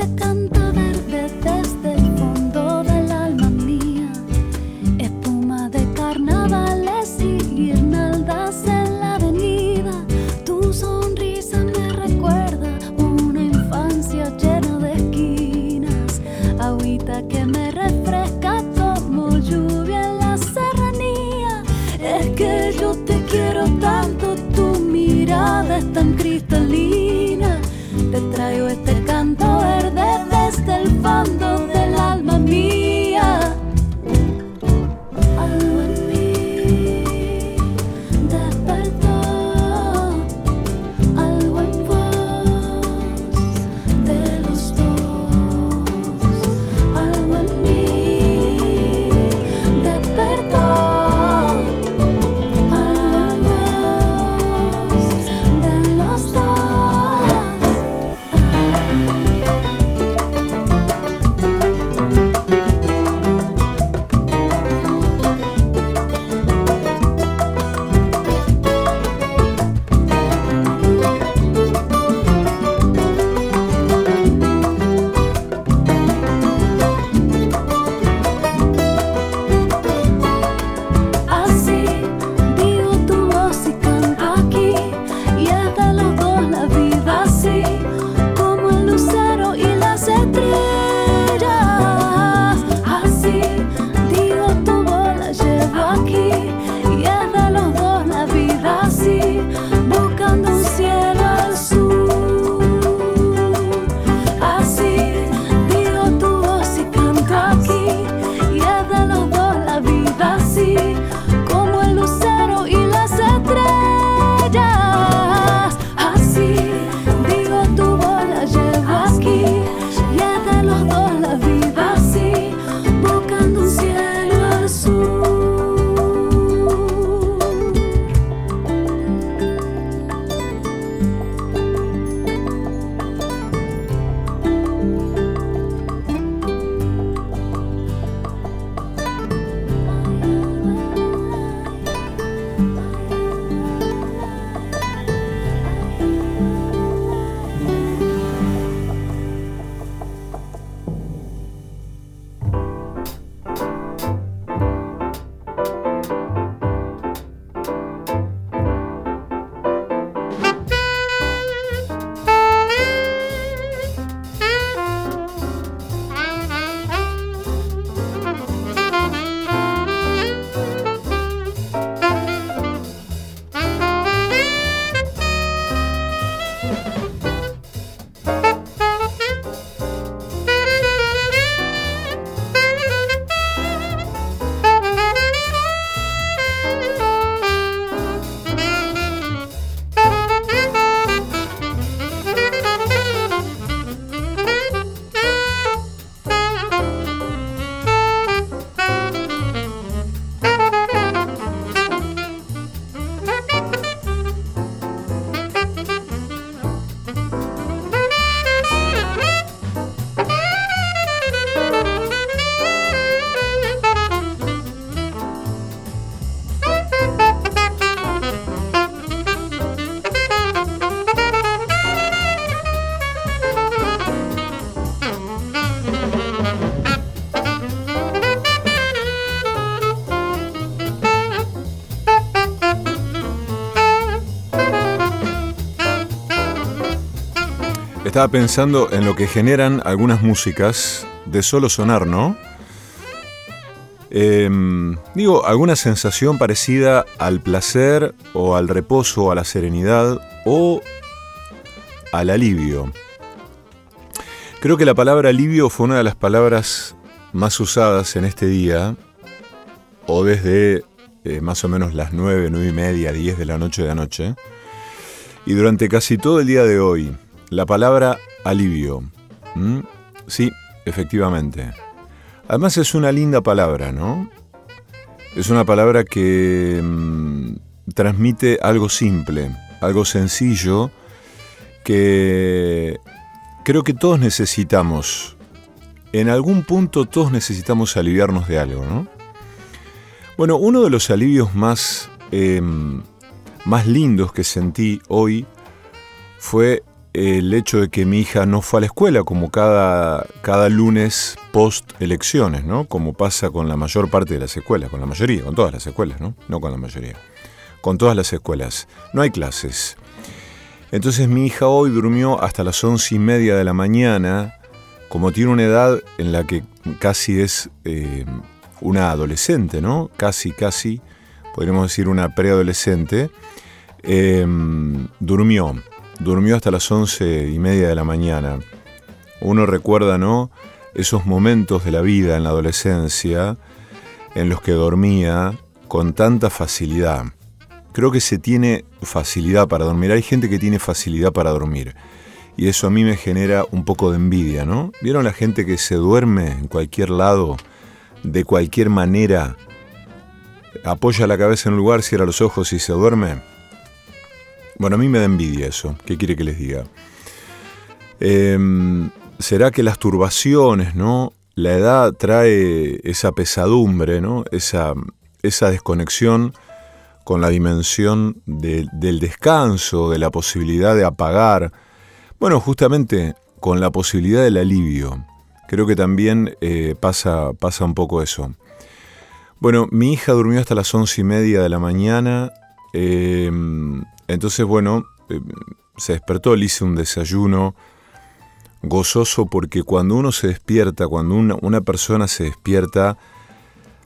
traigo este Estaba pensando en lo que generan algunas músicas de solo sonar, ¿no? Em, digo, alguna sensación parecida al placer o al reposo, a la serenidad o al alivio. Creo que la palabra alivio fue una de las palabras más usadas en este día, o desde eh, más o menos las 9, 9 y media, 10 de la noche de anoche. Y durante casi todo el día de hoy, la palabra alivio. Sí, efectivamente. Además es una linda palabra, ¿no? Es una palabra que mm, transmite algo simple, algo sencillo, que creo que todos necesitamos. En algún punto todos necesitamos aliviarnos de algo, ¿no? Bueno, uno de los alivios más, em, más lindos que sentí hoy fue el hecho de que mi hija no fue a la escuela como cada, cada lunes post elecciones, ¿no? Como pasa con la mayor parte de las escuelas, con la mayoría, con todas las escuelas, ¿no? No con la mayoría. Con todas las escuelas. No hay clases. Entonces mi hija hoy durmió hasta las once y media de la mañana, como tiene una edad en la que casi es eh, una adolescente, ¿no? Casi, casi, podríamos decir una preadolescente, eh, durmió durmió hasta las once y media de la mañana. Uno recuerda, ¿no? Esos momentos de la vida en la adolescencia en los que dormía con tanta facilidad. Creo que se tiene facilidad para dormir. Hay gente que tiene facilidad para dormir. Y eso a mí me genera un poco de envidia, ¿no? ¿Vieron la gente que se duerme en cualquier lado, de cualquier manera? Apoya la cabeza en un lugar, cierra los ojos y se duerme. Bueno, a mí me da envidia eso. ¿Qué quiere que les diga? Em, ¿Será que las turbaciones, ¿no? La edad trae esa pesadumbre, ¿no? Esa, esa desconexión con la dimensión del descanso, de la posibilidad de apagar. Bueno, justamente con la posibilidad del alivio. Creo que también eh, pasa, pasa un poco eso. Bueno, mi hija durmió hasta las once y media de la mañana. Em, entonces, bueno, eh, se despertó, le hice un desayuno gozoso porque cuando uno se despierta, cuando una, persona se despierta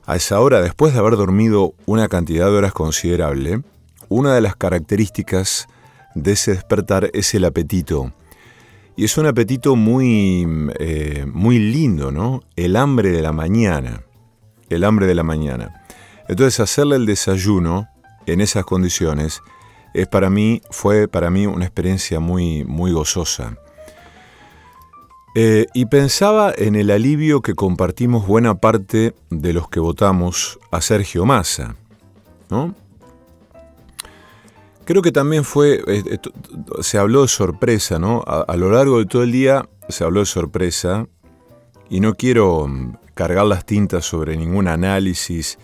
a esa hora, después de haber dormido una cantidad de horas considerable, una de las características de ese despertar es el apetito. Y es un apetito muy, eh, muy lindo, ¿no? El hambre de la mañana. El hambre de la mañana. Entonces hacerle el desayuno en esas condiciones es para mí, fue para mí una experiencia muy, muy gozosa. Eh, y pensaba en el alivio que compartimos buena parte de los que votamos a Sergio Massa. ¿no? Creo que también fue, eh, se habló de sorpresa, ¿no? A, lo largo de todo el día se habló de sorpresa y no quiero mm, cargar las tintas sobre ningún análisis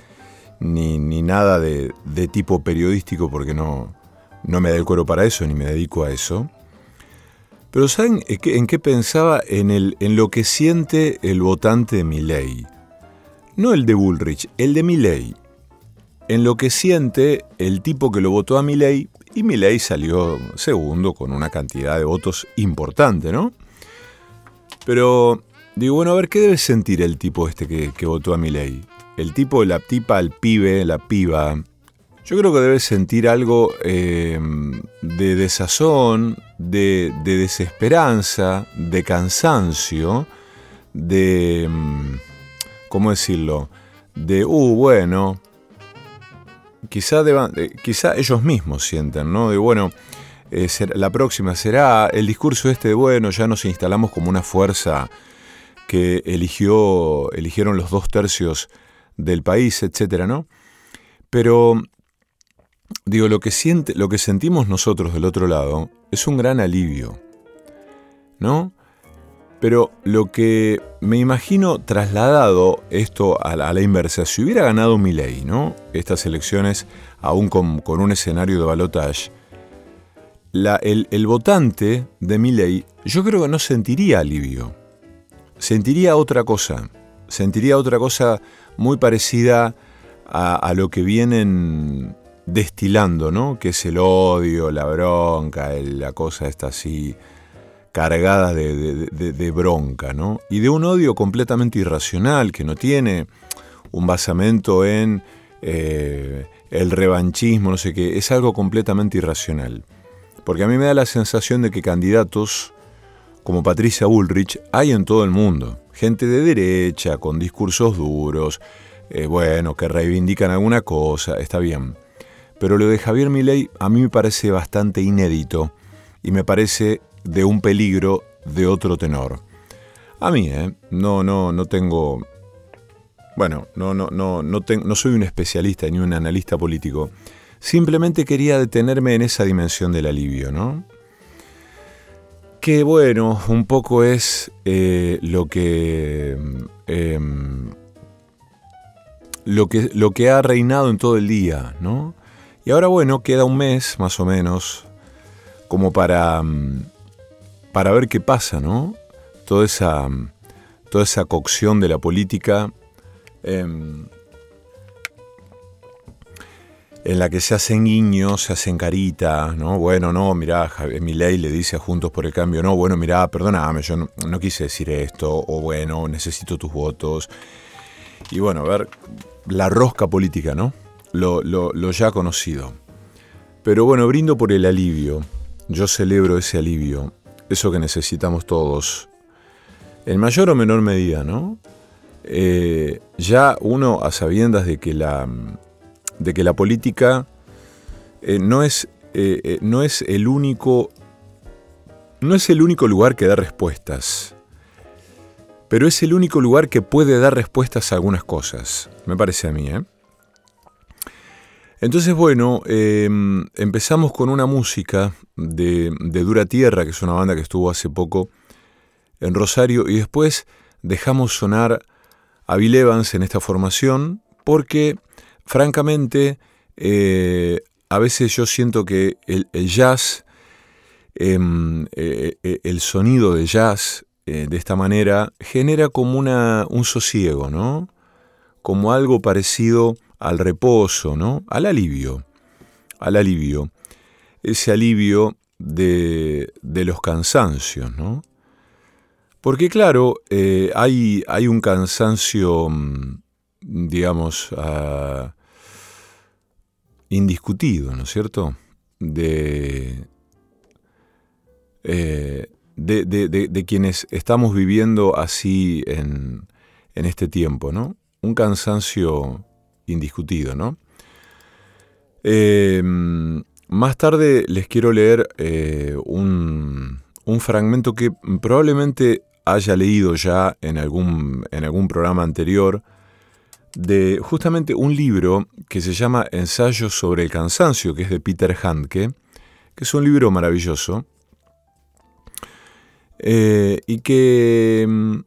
ni, nada de, de, tipo periodístico porque no, no me da el cuero para eso, ni me dedico a eso. Pero ¿saben en qué pensaba? En, el, en lo que siente el votante de Milley. No el de Bullrich, el de Milley. En lo que siente el tipo que lo votó a Milley, y Milley salió segundo con una cantidad de votos importante, ¿no? Pero digo, bueno, a ver, ¿qué debe sentir el tipo este que, que votó a Milley? El tipo, la tipa, el pibe, la piba, yo creo que debes sentir algo em, de desazón, de, desesperanza, de cansancio, de... Em, ¿Cómo decirlo? De, uh, bueno, quizá, eh, quizá ellos mismos sienten, ¿no? De, bueno, eh, la próxima será el discurso este de, bueno, ya nos instalamos como una fuerza que eligió, eligieron los dos tercios del país, etcétera, ¿no? Pero Digo, lo que, siente, lo que sentimos nosotros del otro lado es un gran alivio, ¿no? Pero lo que me imagino trasladado esto a la, inversa, si hubiera ganado Milley, ¿no? Estas elecciones, aún con, un escenario de balotage, el, el, votante de Milley, yo creo que no sentiría alivio. Sentiría otra cosa. Sentiría otra cosa muy parecida a, a lo que vienen destilando, ¿no? Que es el odio, la bronca, la cosa está así cargadas de, bronca, ¿no? Y de un odio completamente irracional que no tiene un basamento en eh, el revanchismo, no sé qué, es algo completamente irracional. Porque a mí me da la sensación de que candidatos como Patricia Bullrich hay en todo el mundo. Gente de derecha, con discursos duros, eh, bueno, que reivindican alguna cosa, está bien. Pero lo de Javier Milei a mí me parece bastante inédito y me parece de un peligro de otro tenor. A mí, ¿eh? No, no, no tengo... Bueno, no, no, no, no, no soy un especialista ni un analista político. Simplemente quería detenerme en esa dimensión del alivio, ¿no? Que bueno, un poco es eh, lo que... Em, lo que, lo que ha reinado en todo el día, ¿no? Y ahora bueno, queda un mes más o menos como para, mm, para ver qué pasa, ¿no? Toda esa, toda esa cocción de la política em, en la que se hacen guiños, se hacen caritas, ¿no? Bueno, no, mirá, mi ley le dice a Juntos por el Cambio, no, bueno, mirá, perdóname, yo no, quise decir esto, o bueno, necesito tus votos. Y bueno, a ver, la rosca política, ¿no? Lo, ya conocido. Pero bueno, brindo por el alivio. Yo celebro ese alivio, eso que necesitamos todos, en mayor o menor medida, ¿no? Eh, ya uno a sabiendas de que la, de que la política eh, no, es, eh, no es el único no es el único lugar que da respuestas, pero es el único lugar que puede dar respuestas a algunas cosas, me parece a mí, ¿eh? Entonces, bueno, em, empezamos con una música de, Dura Tierra, que es una banda que estuvo hace poco en Rosario, y después dejamos sonar a Bill Evans en esta formación, porque, francamente, eh, a veces yo siento que el, jazz, em, eh, eh, el sonido de jazz, de esta manera, genera como una, un sosiego, ¿no? Como algo parecido al reposo, ¿no? Al alivio, al alivio. Ese alivio de, los cansancios, ¿no? Porque claro, eh, hay, hay, un cansancio, mm, digamos, ah, indiscutido, ¿no es cierto? De, eh, de, de, quienes estamos viviendo así en, en este tiempo, ¿no? Un cansancio indiscutido, ¿no? Eh, más tarde les quiero leer eh, un, fragmento que probablemente haya leído ya en algún, en algún programa anterior, de justamente un libro que se llama Ensayos sobre el cansancio, que es de Peter Handke, que es un libro maravilloso, eh, y que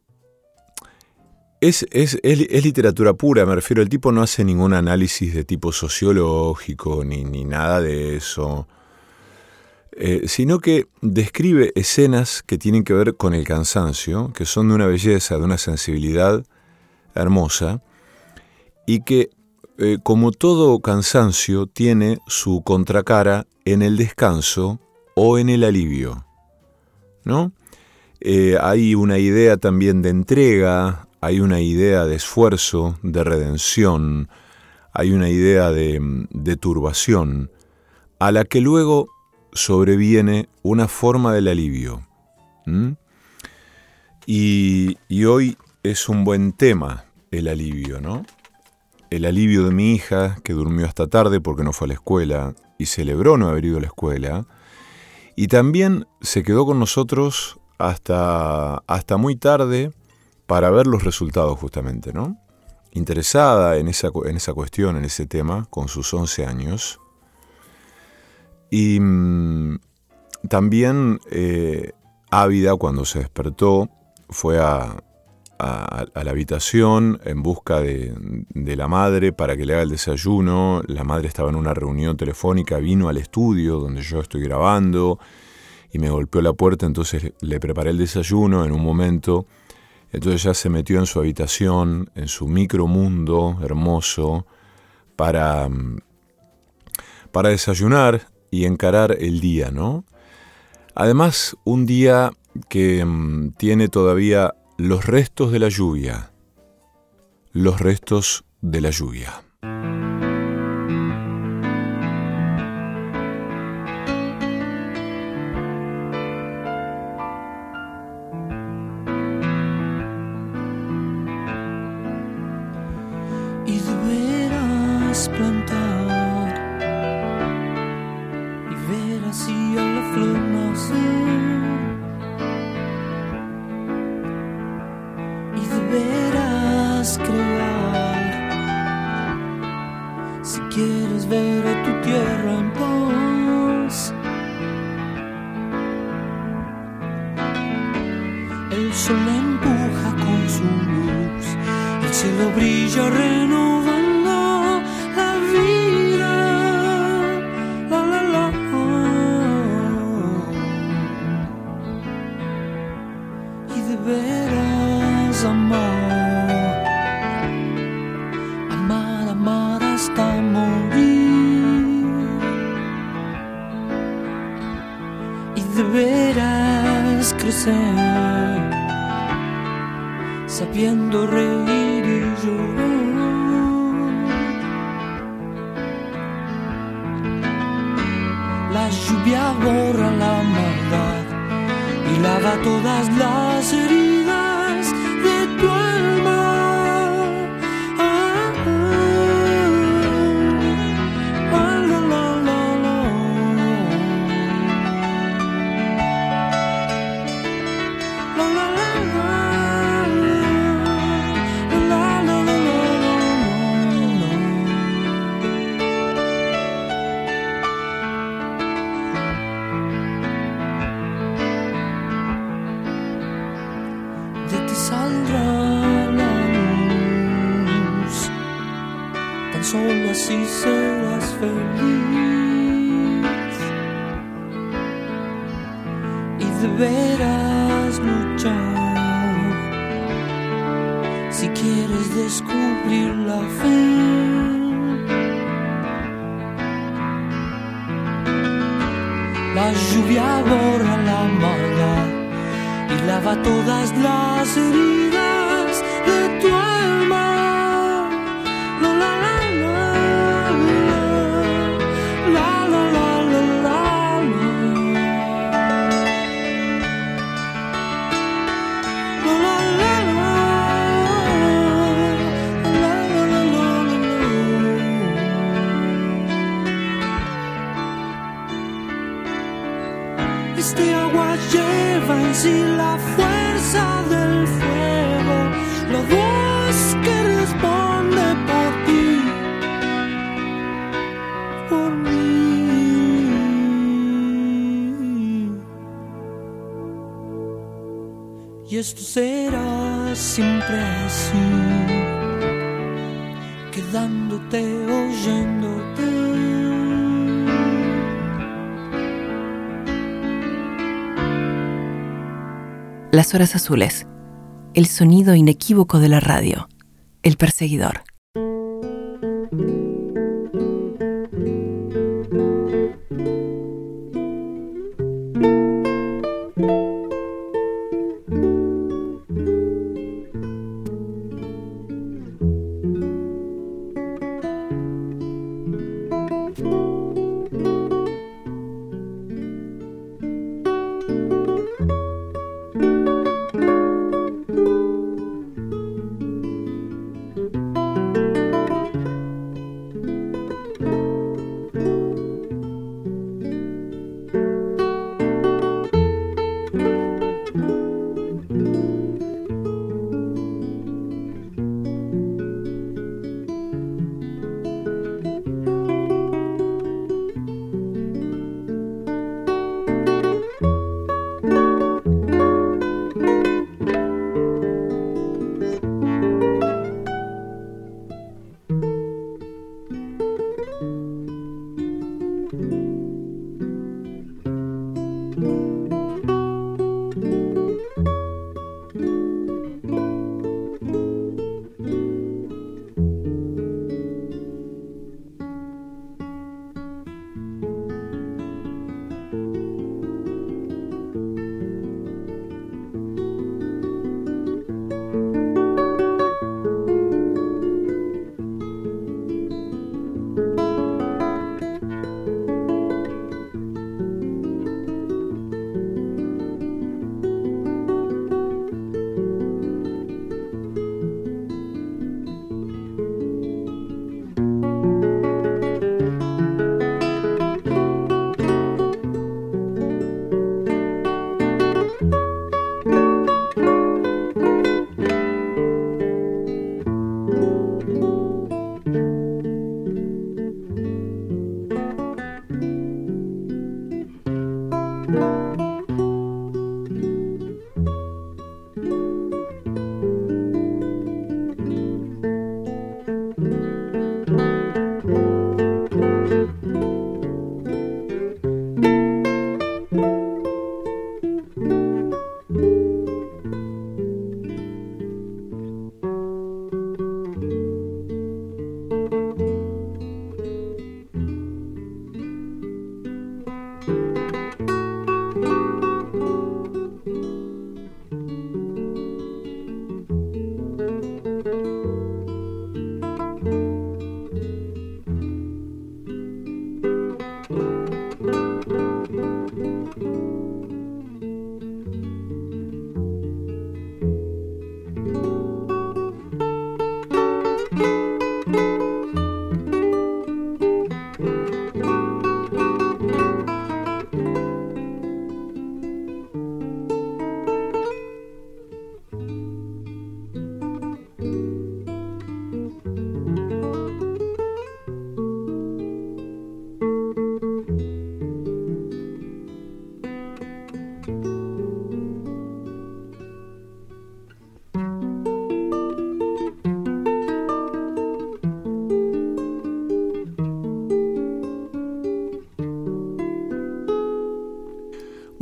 mm, es, literatura pura, me refiero, el tipo no hace ningún análisis de tipo sociológico ni, nada de eso, eh, sino que describe escenas que tienen que ver con el cansancio, que son de una belleza, de una sensibilidad hermosa, y que, eh, como todo cansancio, tiene su contracara en el descanso o en el alivio. ¿No? Eh, hay una idea también de entrega, hay una idea de esfuerzo, de redención, hay una idea de, turbación, a la que luego sobreviene una forma del alivio. Y, y, hoy es un buen tema el alivio, ¿no? El alivio de mi hija, que durmió hasta tarde porque no fue a la escuela y celebró no haber ido a la escuela. Y también se quedó con nosotros hasta, hasta muy tarde para ver los resultados justamente, ¿no? Interesada en esa, en esa cuestión, en ese tema, con sus 11 años. Y mm, también eh, ávida cuando se despertó, fue a, la habitación en busca de, de, la madre para que le haga el desayuno. La madre estaba en una reunión telefónica, vino al estudio donde yo estoy grabando y me golpeó la puerta, entonces le preparé el desayuno en un momento entonces ya se metió en su habitación, en su micromundo hermoso, para, mm, para desayunar y encarar el día, ¿no? Además, un día que mm, tiene todavía los restos de la lluvia, los restos de la lluvia. Será siempre así, quedándote, oyéndote. Las horas azules, el sonido inequívoco de la radio, el perseguidor.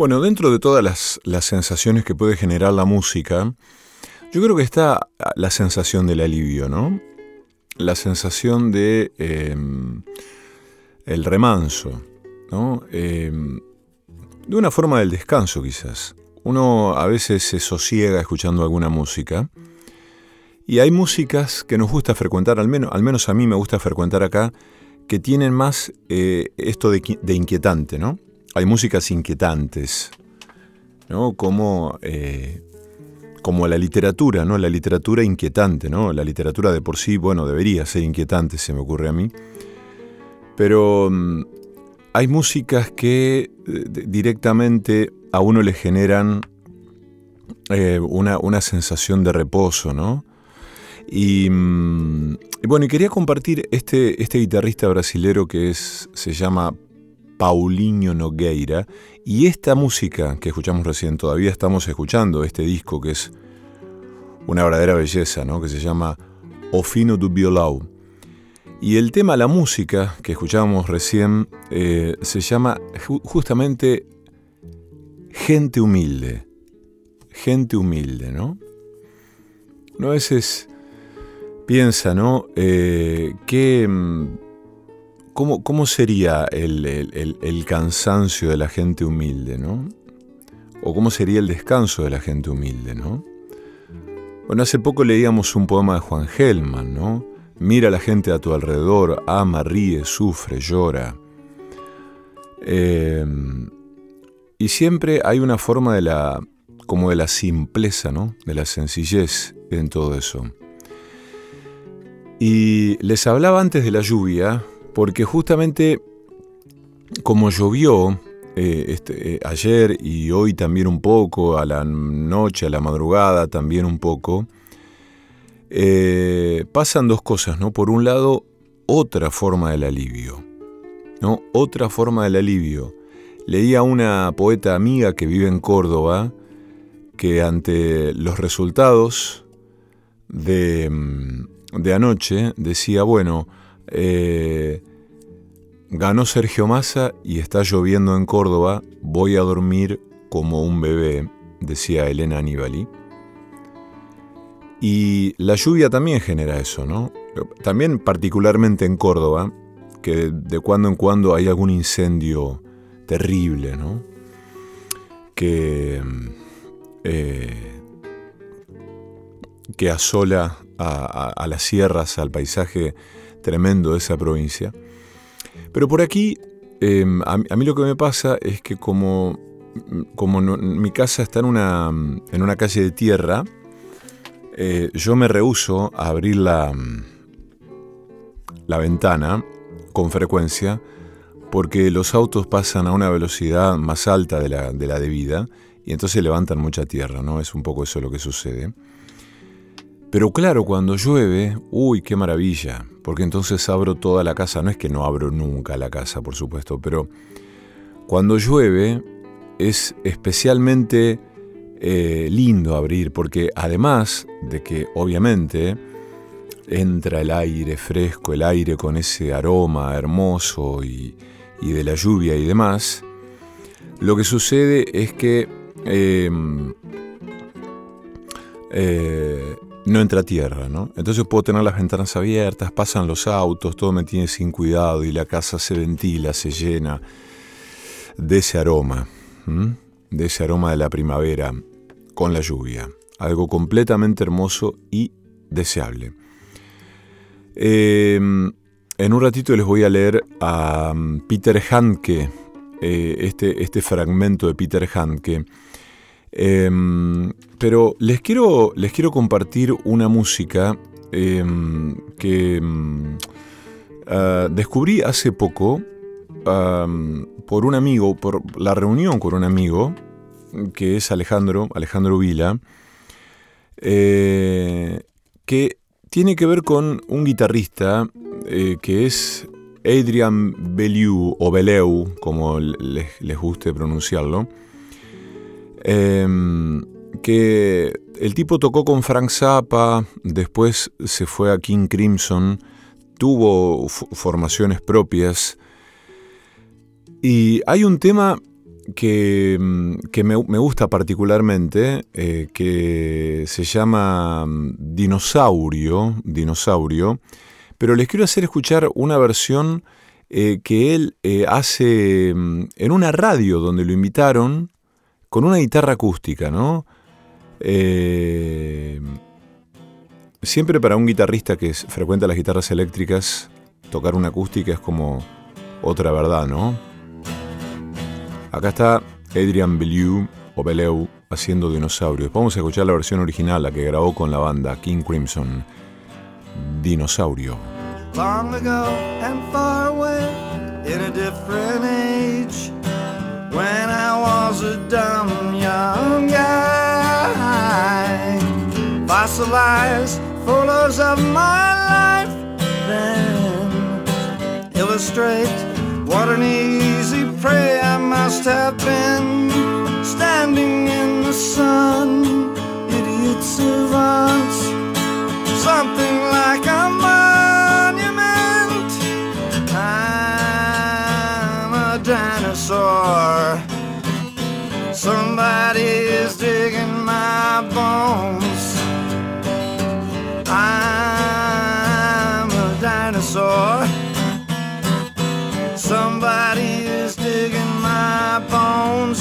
Bueno, dentro de todas las, sensaciones que puede generar la música, yo creo que está la sensación del alivio, ¿no? La sensación de em, el remanso, ¿no? Em, de una forma del descanso quizás. Uno a veces se sosiega escuchando alguna música y hay músicas que nos gusta frecuentar, al menos, al menos a mí me gusta frecuentar acá, que tienen más eh, esto de, inquietante, ¿no? Hay músicas inquietantes, ¿no? Como, eh, como la literatura, ¿no? La literatura inquietante, ¿no? La literatura de por sí, bueno, debería ser inquietante, se me ocurre a mí. Pero mm, hay músicas que eh, directamente a uno le generan una, una sensación de reposo, ¿no? Mm, y, bueno, y quería compartir este, este guitarrista brasilero que es, se llama Paulinho Nogueira. Y esta música que escuchamos recién, todavía estamos escuchando este disco que es una verdadera belleza, ¿no? que se llama O Fino do Violão. Y el tema, la música que escuchamos recién, eh, se llama justamente Gente Humilde. Gente Humilde, ¿no? No, a veces piensa, ¿no? Eh, mm, cómo, sería el, cansancio de la gente humilde, ¿no? O cómo sería el descanso de la gente humilde, ¿no? Bueno, hace poco leíamos un poema de Juan Gelman, ¿no? Mira a la gente a tu alrededor, ama, ríe, sufre, llora. Eh, y siempre hay una forma de la, como de la simpleza, ¿no? De la sencillez en todo eso. Y les hablaba antes de la lluvia, porque justamente como llovió eh, este, eh, ayer y hoy también un poco, a la noche, a la madrugada también un poco, eh, pasan dos cosas, ¿no? Por un lado, otra forma del alivio, ¿no? Otra forma del alivio. Leía una poeta amiga que vive en Córdoba que ante los resultados de, mm, de anoche decía, bueno, eh, ganó Sergio Massa y está lloviendo en Córdoba, voy a dormir como un bebé, decía Elena Aníbali. Y la lluvia también genera eso, ¿no? También particularmente en Córdoba, que de cuando en cuando hay algún incendio terrible, ¿no? Que, eh, que asola a, las sierras, al paisaje tremendo de esa provincia. Pero por aquí, em, a, mí lo que me pasa es que como, como mi casa está en una, en una calle de tierra, eh, yo me rehuso a abrir la, la ventana con frecuencia porque los autos pasan a una velocidad más alta de la, de la debida y entonces levantan mucha tierra, ¿no? Es un poco eso lo que sucede. Pero claro, cuando llueve, uy, qué maravilla, porque entonces abro toda la casa, no es que no abro nunca la casa, por supuesto, pero cuando llueve es especialmente eh, lindo abrir, porque además de que obviamente entra el aire fresco, el aire con ese aroma hermoso y, de la lluvia y demás, lo que sucede es que em, eh, no entra tierra, ¿no? Entonces puedo tener las ventanas abiertas, pasan los autos, todo me tiene sin cuidado y la casa se ventila, se llena de ese aroma, de ese aroma de la primavera con la lluvia. Algo completamente hermoso y deseable. Em, en un ratito les voy a leer a um, Peter Handke, eh, este, este fragmento de Peter Handke Em, pero les quiero, les quiero compartir una música em, que em, ah, descubrí hace poco por un amigo, por la reunión con un amigo, que es Alejandro, Alejandro Vila, eh, que tiene que ver con un guitarrista eh, que es Adrian Bellew o Beleu, como les, les guste pronunciarlo, Em, que el tipo tocó con Frank Zappa, después se fue a King Crimson, tuvo formaciones propias. Y hay un tema que, mm, que me, gusta particularmente, eh, que se llama mm, Dinosaurio, Dinosaurio, pero les quiero hacer escuchar una versión eh, que él eh, hace en una radio donde lo invitaron con una guitarra acústica, ¿no? Eh, siempre para un guitarrista que frecuenta las guitarras eléctricas, tocar una acústica es como otra verdad, ¿no? Acá está Adrian Bellew o Bellew haciendo dinosaurios. Vamos a escuchar la versión original, la que grabó con la banda King Crimson. Dinosaurio. long ago and far away in a different age when I was a dumb young guy. Fossilized photos of my life then illustrate what an easy prey I must have been standing in the sun, idiot savants something like a monument. Somebody is digging my bones. I'm a dinosaur. Somebody is digging my bones.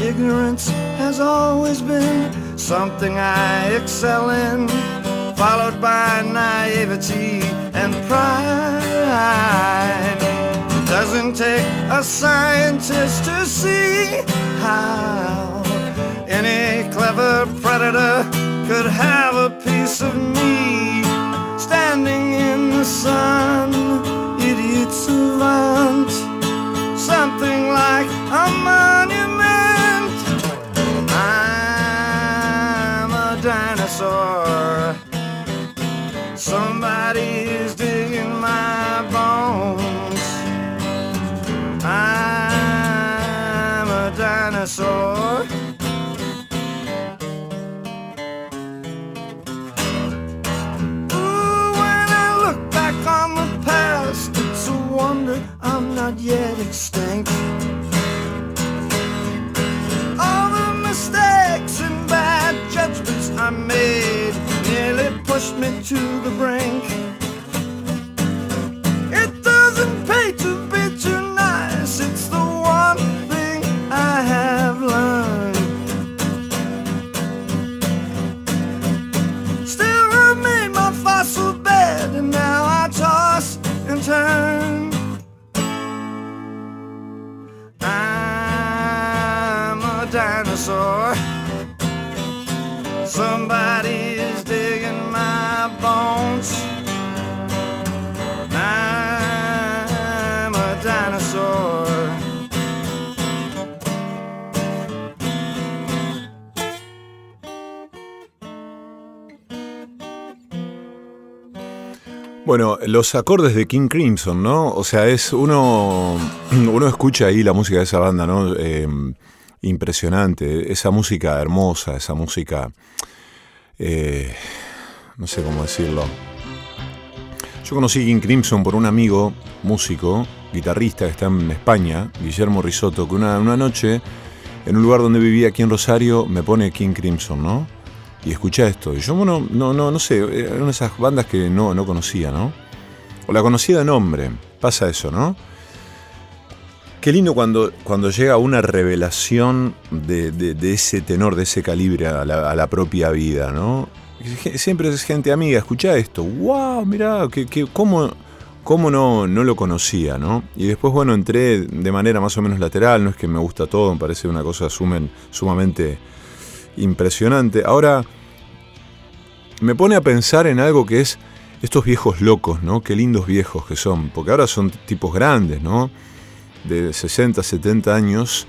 Ignorance has always been something I excel in, followed by naivety and pride. Doesn't take a scientist to see how any clever predator could have a piece of me standing in the sun, idiot savant, something like a monument. I'm a dinosaur. Somebody's extinct. All the mistakes and bad judgments I made nearly pushed me to the brink. It doesn't pay to be too nice, it's the one thing I have learned. Still made my fossil bed and now I toss and turn. Digging my bones. I'm a dinosaur. Bueno, los acordes de King Crimson, ¿no? O sea, es uno. Uno escucha ahí la música de esa banda, ¿no? Eh, impresionante. Esa música hermosa, esa música. eh, no sé cómo decirlo. Yo conocí King Crimson por un amigo, músico, guitarrista que está en España, Guillermo Risotto, que una, noche, en un lugar donde vivía aquí en Rosario, me pone King Crimson, ¿no? y escuché esto. Y yo, bueno, no, no, no sé, era una de esas bandas que no, no conocía, ¿no? O la conocía de nombre, pasa eso, ¿no? Qué lindo cuando, cuando llega una revelación de, de- ese tenor, de ese calibre a la, propia vida, ¿no? Siempre es gente amiga, escucha esto, wow, mirá, que, ¿cómo, cómo no, no lo conocía, ¿no? Y después, bueno, entré de manera más o menos lateral, no es que me gusta todo, me parece una cosa sumen- sumamente impresionante. Ahora, me pone a pensar en algo que es estos viejos locos, ¿no? Qué lindos viejos que son, porque ahora son tipos grandes, ¿no? De 60, 70 años,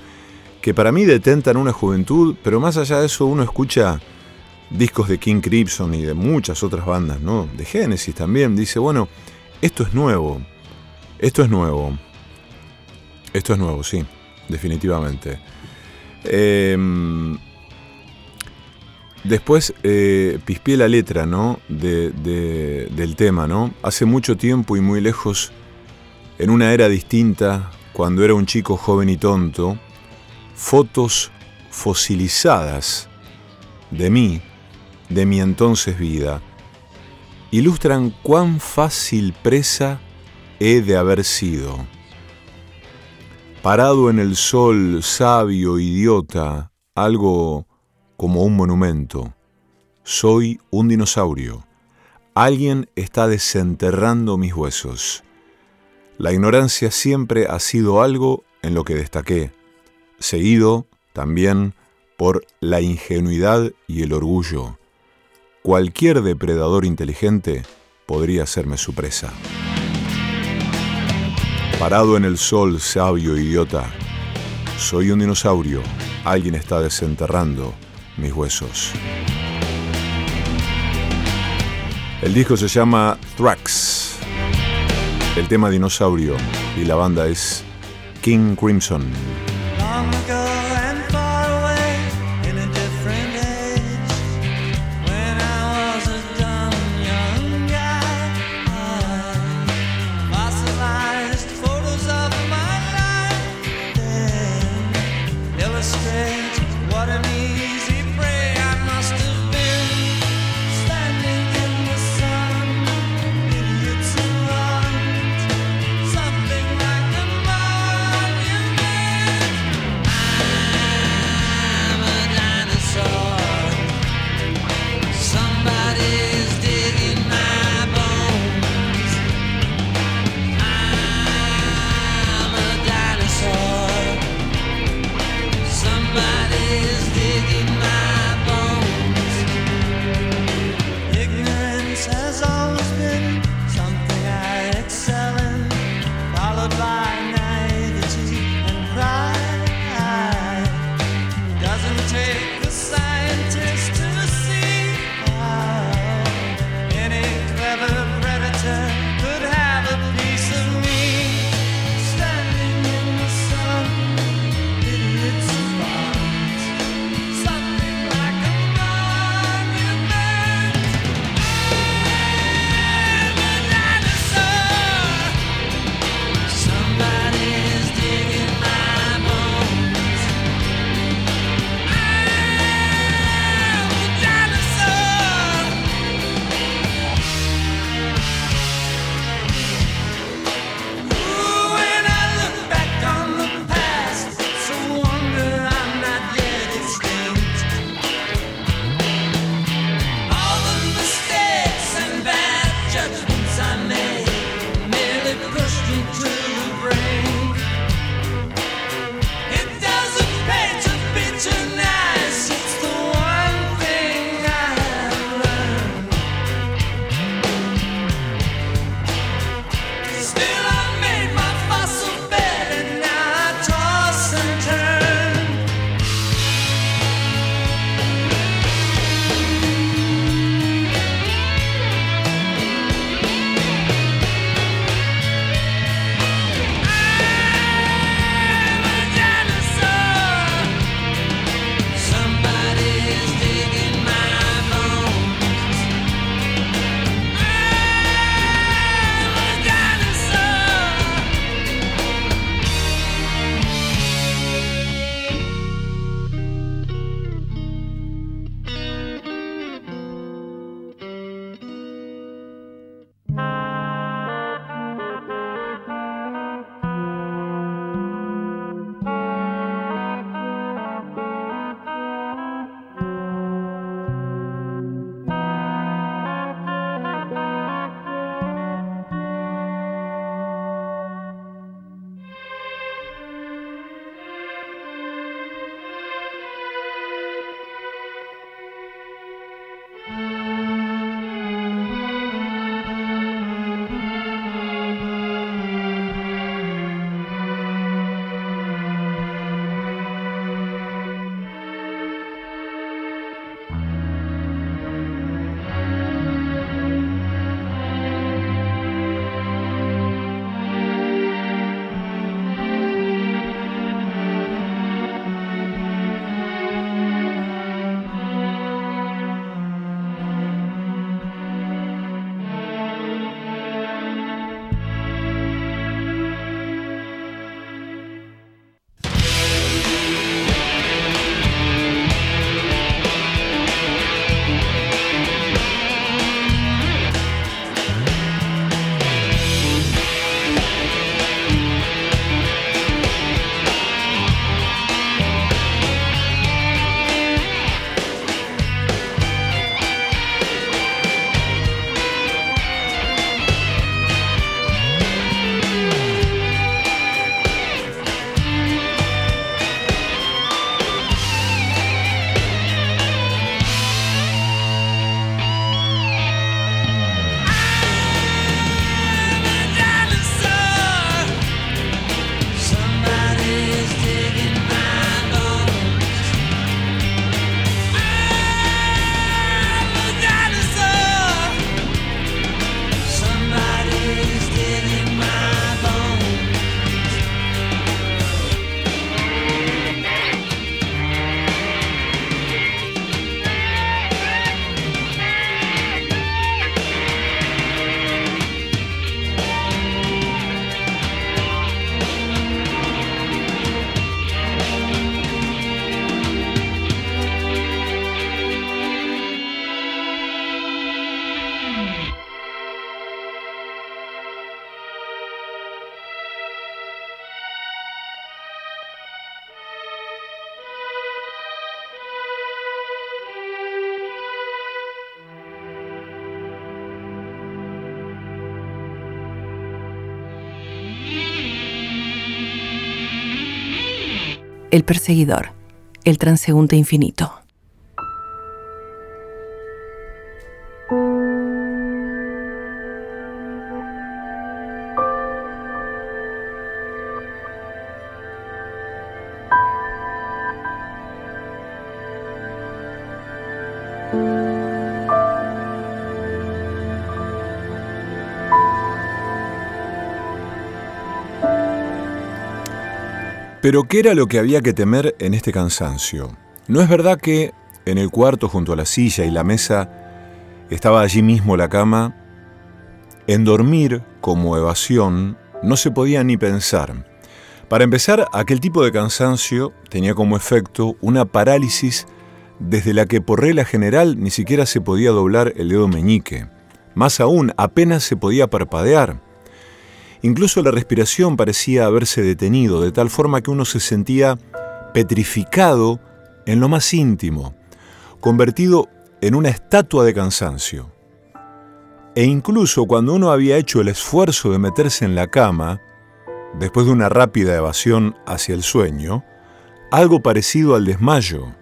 que para mí detentan una juventud, pero más allá de eso uno escucha discos de King Crimson y de muchas otras bandas, ¿no? De Genesis también, dice, bueno, esto es nuevo, esto es nuevo, esto es nuevo, sí, definitivamente. Em, Después eh, pispié la letra, ¿no? De- de- del tema, ¿no? Hace mucho tiempo y muy lejos, en una era distinta, cuando era un chico joven y tonto, fotos fosilizadas de mí, de mi entonces vida, ilustran cuán fácil presa he de haber sido. Parado en el sol, sabio, idiota, algo como un monumento. Soy un dinosaurio. Alguien está desenterrando mis huesos. La ignorancia siempre ha sido algo en lo que destaqué, seguido también por la ingenuidad y el orgullo. Cualquier depredador inteligente podría hacerme su presa. Parado en el sol, sabio idiota, soy un dinosaurio. Alguien está desenterrando mis huesos. El disco se llama Thrax. El tema dinosaurio y la banda es King Crimson. El perseguidor, el transeúnte infinito. Pero ¿qué era lo que había que temer en este cansancio? ¿No es verdad que en el cuarto junto a la silla y la mesa estaba allí mismo la cama? En dormir como evasión no se podía ni pensar. Para empezar, aquel tipo de cansancio tenía como efecto una parálisis desde la que por regla general ni siquiera se podía doblar el dedo meñique. Más aún, apenas se podía parpadear. Incluso la respiración parecía haberse detenido, de tal forma que uno se sentía petrificado en lo más íntimo, convertido en una estatua de cansancio. E incluso cuando uno había hecho el esfuerzo de meterse en la cama, después de una rápida evasión hacia el sueño, algo parecido al desmayo,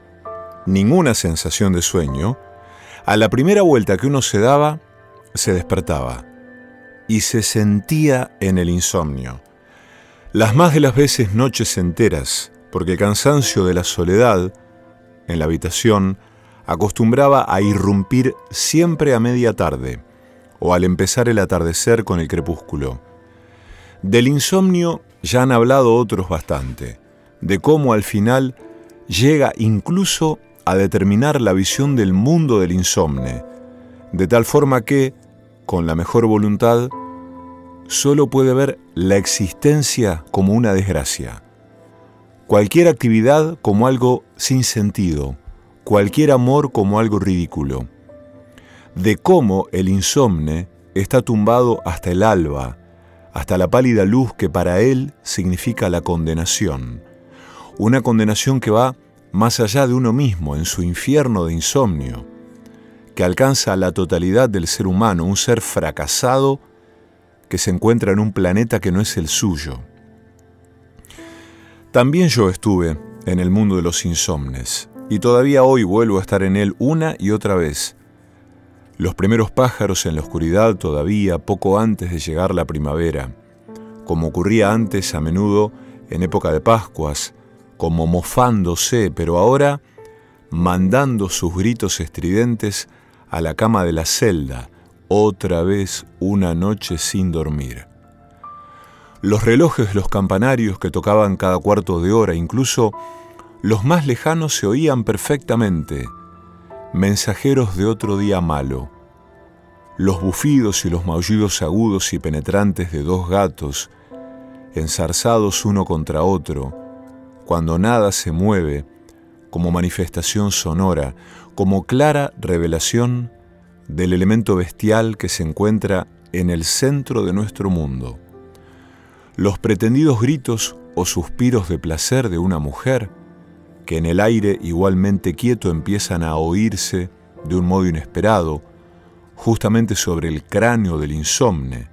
ninguna sensación de sueño, a la primera vuelta que uno se daba, se despertaba y se sentía en el insomnio. Las más de las veces noches enteras, porque el cansancio de la soledad en la habitación acostumbraba a irrumpir siempre a media tarde o al empezar el atardecer con el crepúsculo. Del insomnio ya han hablado otros bastante, de cómo al final llega incluso a determinar la visión del mundo del insomne, de tal forma que, con la mejor voluntad, solo puede ver la existencia como una desgracia, cualquier actividad como algo sin sentido, cualquier amor como algo ridículo, de cómo el insomne está tumbado hasta el alba, hasta la pálida luz que para él significa la condenación, una condenación que va más allá de uno mismo en su infierno de insomnio que alcanza la totalidad del ser humano, un ser fracasado que se encuentra en un planeta que no es el suyo. También yo estuve en el mundo de los insomnes, y todavía hoy vuelvo a estar en él una y otra vez. Los primeros pájaros en la oscuridad todavía poco antes de llegar la primavera, como ocurría antes a menudo en época de Pascuas, como mofándose, pero ahora mandando sus gritos estridentes a la cama de la celda, otra vez una noche sin dormir. Los relojes, los campanarios que tocaban cada cuarto de hora, incluso los más lejanos se oían perfectamente, mensajeros de otro día malo. Los bufidos y los maullidos agudos y penetrantes de dos gatos, enzarzados uno contra otro, cuando nada se mueve, como manifestación sonora, como clara revelación del elemento bestial que se encuentra en el centro de nuestro mundo. Los pretendidos gritos o suspiros de placer de una mujer, que en el aire igualmente quieto empiezan a oírse de un modo inesperado, justamente sobre el cráneo del insomne,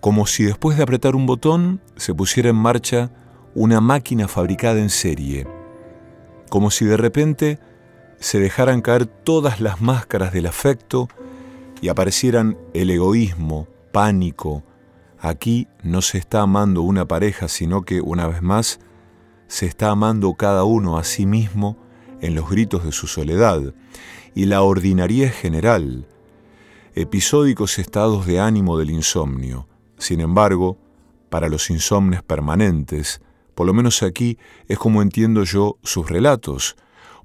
como si después de apretar un botón se pusiera en marcha una máquina fabricada en serie, como si de repente se dejaran caer todas las máscaras del afecto y aparecieran el egoísmo, pánico. Aquí no se está amando una pareja, sino que, una vez más, se está amando cada uno a sí mismo en los gritos de su soledad y la ordinariedad general, episódicos estados de ánimo del insomnio. Sin embargo, para los insomnes permanentes, por lo menos aquí es como entiendo yo sus relatos,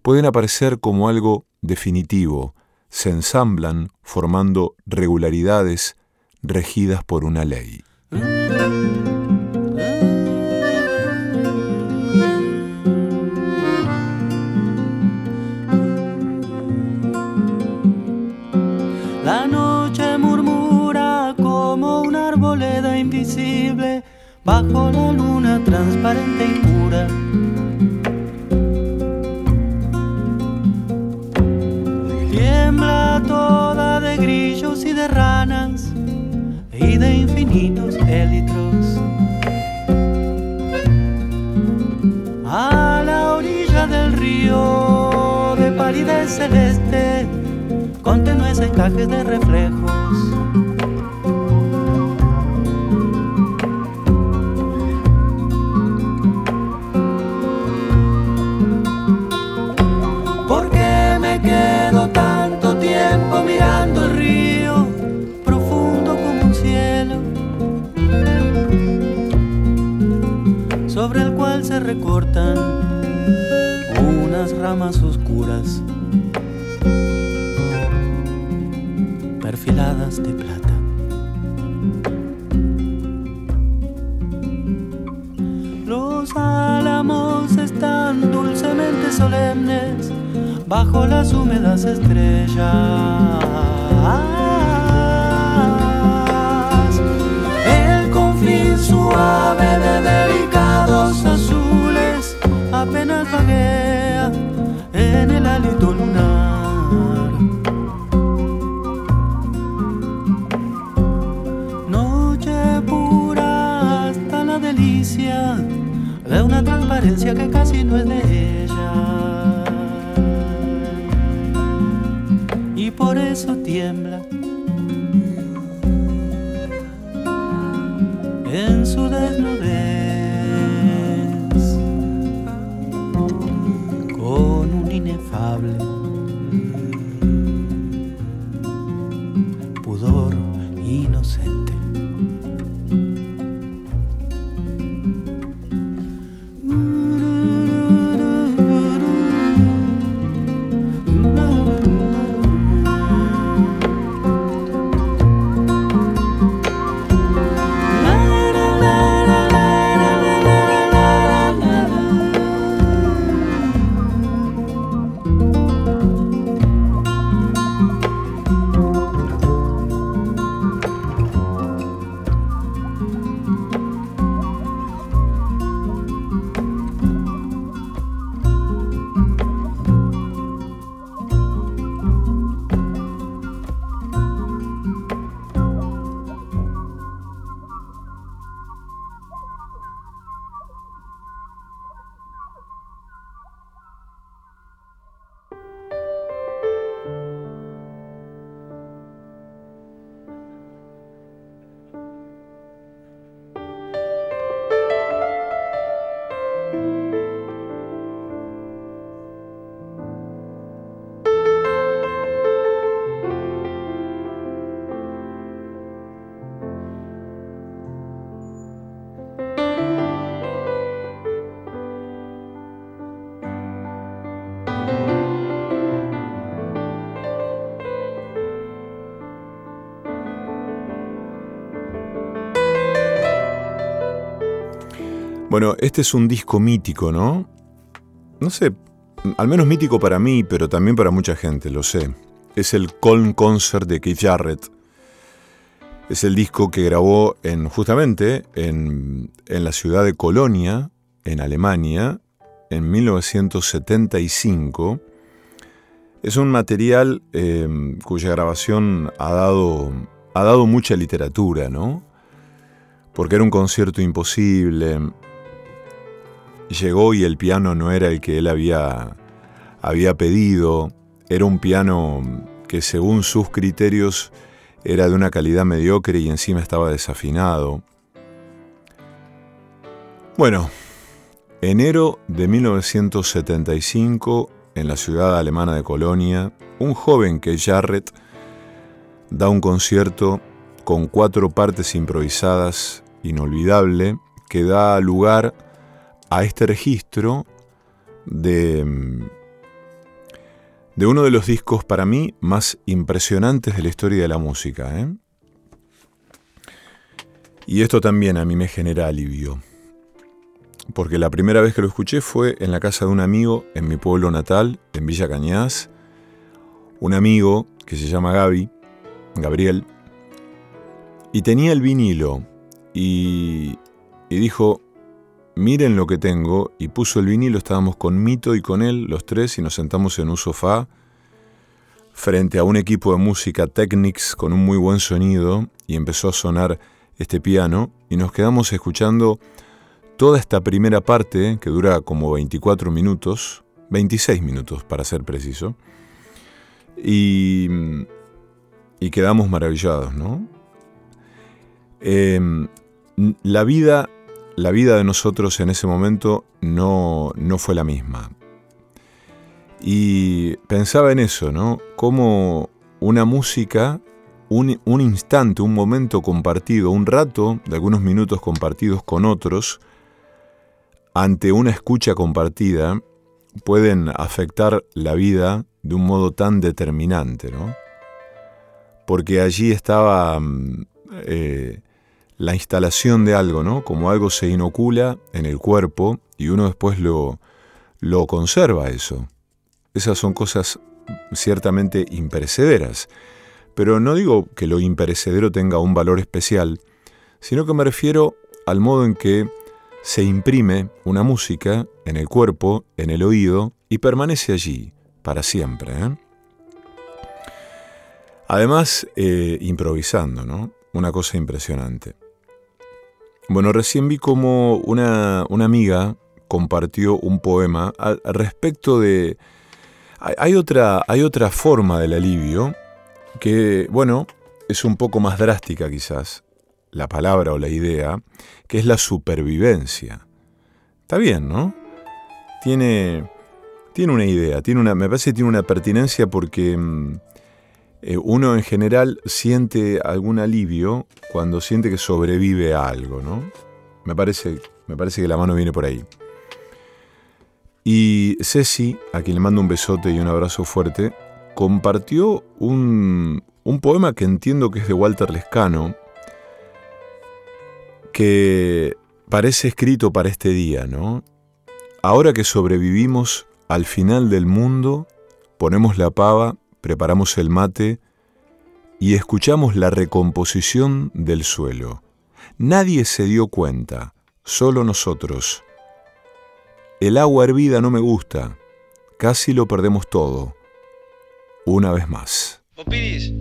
pueden aparecer como algo definitivo, se ensamblan formando regularidades regidas por una ley. La noche murmura como una arboleda invisible bajo la luna transparente y pura. Tiembla toda de grillos y de ranas y de infinitos élitros. A la río de palidez celeste con tenues encajes de reflejos. Recortan unas ramas oscuras? perfiladas de plata. Los álamos están dulcemente solemnes bajo las húmedas estrellas. El confín suave de delicados transparencia que casi no es de ella. Y por eso tiembla Bueno, este es un disco mítico, ¿no? No sé, al menos mítico para mí, pero también para mucha gente, lo sé. Es el Colm Concert de Keith Jarrett. Es el disco que grabó en, justamente en, en la ciudad de Colonia, en Alemania, en 1975. Es un material eh, cuya grabación ha dado, ha dado mucha literatura, ¿no? Porque era un concierto imposible. Llegó y el piano no era el que él había, había pedido. Era un piano que según sus criterios era de una calidad mediocre y encima estaba desafinado. Bueno, enero de 1975, en la ciudad alemana de Colonia, un joven que Jarrett da un concierto con cuatro partes improvisadas inolvidable que da lugar a este registro de, de uno de los discos para mí más impresionantes de la historia de la música. ¿eh? Y esto también a mí me genera alivio. Porque la primera vez que lo escuché fue en la casa de un amigo en mi pueblo natal, en Villa Cañas. Un amigo que se llama Gaby, Gabriel, y tenía el vinilo y, y dijo, miren lo que tengo, y puso el vinilo, estábamos con Mito y con él, los tres, y nos sentamos en un sofá frente a un equipo de música Technics con un muy buen sonido, y empezó a sonar este piano, y nos quedamos escuchando toda esta primera parte, que dura como 24 minutos, 26 minutos para ser preciso. Y, y quedamos maravillados, ¿no? Em, la vida, la vida de nosotros en ese momento no, no fue la misma. Y pensaba en eso, ¿no? Cómo una música, un, un, instante, un momento compartido, un rato de algunos minutos compartidos con otros, ante una escucha compartida, pueden afectar la vida de un modo tan determinante, ¿no? Porque allí estaba mm, eh, la instalación de algo, ¿no? Como algo se inocula en el cuerpo y uno después lo, lo conserva eso. Esas son cosas ciertamente imperecederas. Pero no digo que lo imperecedero tenga un valor especial, sino que me refiero al modo en que se imprime una música en el cuerpo, en el oído, y permanece allí para siempre. ¿eh? Además, eh, improvisando, ¿no? Una cosa impresionante. Bueno, recién vi como una, una amiga compartió un poema al, respecto de... Hay otra, hay otra forma del alivio que, bueno, es un poco más drástica quizás, la palabra o la idea, que es la supervivencia. Está bien, ¿no? Tiene, tiene una idea, tiene una, me parece que tiene una pertinencia porque mm, eh, uno en general siente algún alivio cuando siente que sobrevive a algo, ¿no? Me parece, me parece que la mano viene por ahí. Y Ceci, a quien le mando un besote y un abrazo fuerte, compartió un, un poema que entiendo que es de Walter Lescano, que parece escrito para este día, ¿no? Ahora que sobrevivimos al final del mundo, ponemos la pava, preparamos el mate y escuchamos la recomposición del suelo. Nadie se dio cuenta, solo nosotros. El agua hervida no me gusta, casi lo perdemos todo. Una vez más. Popiris,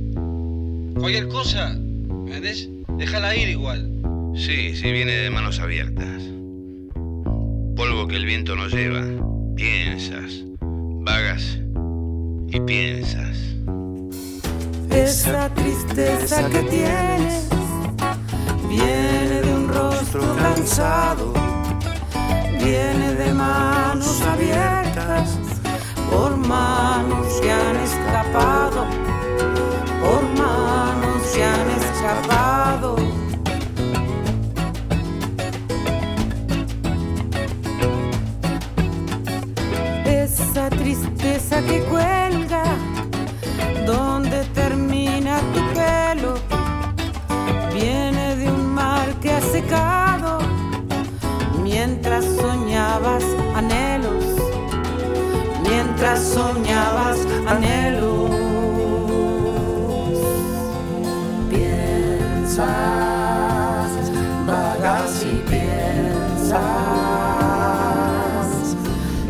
cualquier cosa, ¿entendés? Déjala ir igual. Sí, sí viene de manos abiertas. Polvo que el viento no lleva. Piensas, vagas y piensas. Esa tristeza que tienes viene de un rostro cansado, viene de manos abiertas, por manos que han escapado, por manos que han escapado. Esa tristeza que cuelga, soñabas anhelos, mientras soñabas anhelos. Piensas, vagas y piensas,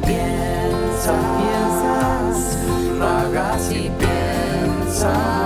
piensas, piensas, vagas y piensas.